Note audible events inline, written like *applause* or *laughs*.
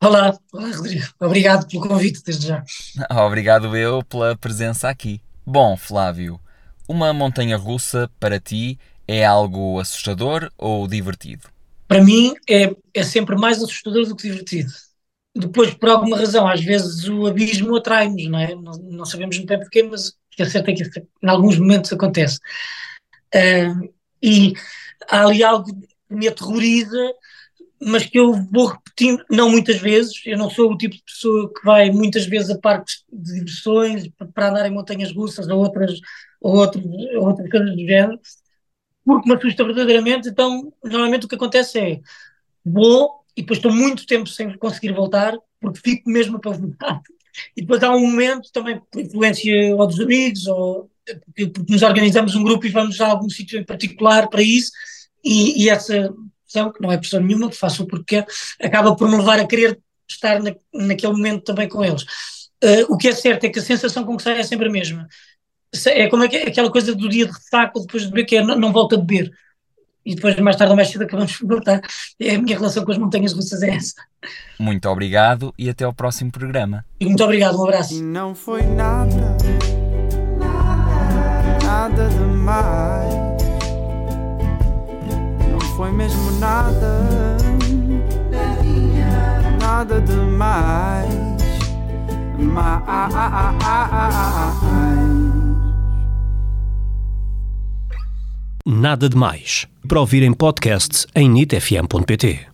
Olá, olá Rodrigo. Obrigado pelo convite desde já. Obrigado eu pela presença aqui. Bom, Flávio, uma montanha russa para ti é algo assustador ou divertido? Para mim é, é sempre mais assustador do que divertido. Depois, por alguma razão, às vezes o abismo atrai-nos, não é? Não, não, sabemos muito bem porquê, mas é certo é que em alguns momentos acontece. Uh, e há ali algo que me aterroriza mas que eu vou repetindo, não muitas vezes, eu não sou o tipo de pessoa que vai muitas vezes a parques de diversões para andar em montanhas russas ou outras, ou outras, ou outras coisas do género, porque me assusta verdadeiramente, então normalmente o que acontece é vou e depois estou muito tempo sem conseguir voltar, porque fico mesmo apavorado. *laughs* E depois há um momento, também por influência ou dos amigos, ou porque nos organizamos um grupo e vamos a algum sítio em particular para isso, e, e essa pressão, que não é pressão nenhuma, que faço porque acaba por me levar a querer estar na, naquele momento também com eles. Uh, o que é certo é que a sensação com que sai é sempre a mesma. É como é é aquela coisa do dia de ressaca depois de beber, que é não, não volta a beber. E depois, mais tarde ou mais cedo, acabamos por voltar. É a minha relação com as montanhas russas é essa. Muito obrigado e até ao próximo programa. E muito obrigado, um abraço. E não foi nada, nada, nada demais foi mesmo nada, nada demais, mais. Nada demais. Para ouvir em podcast em nitfm.pt.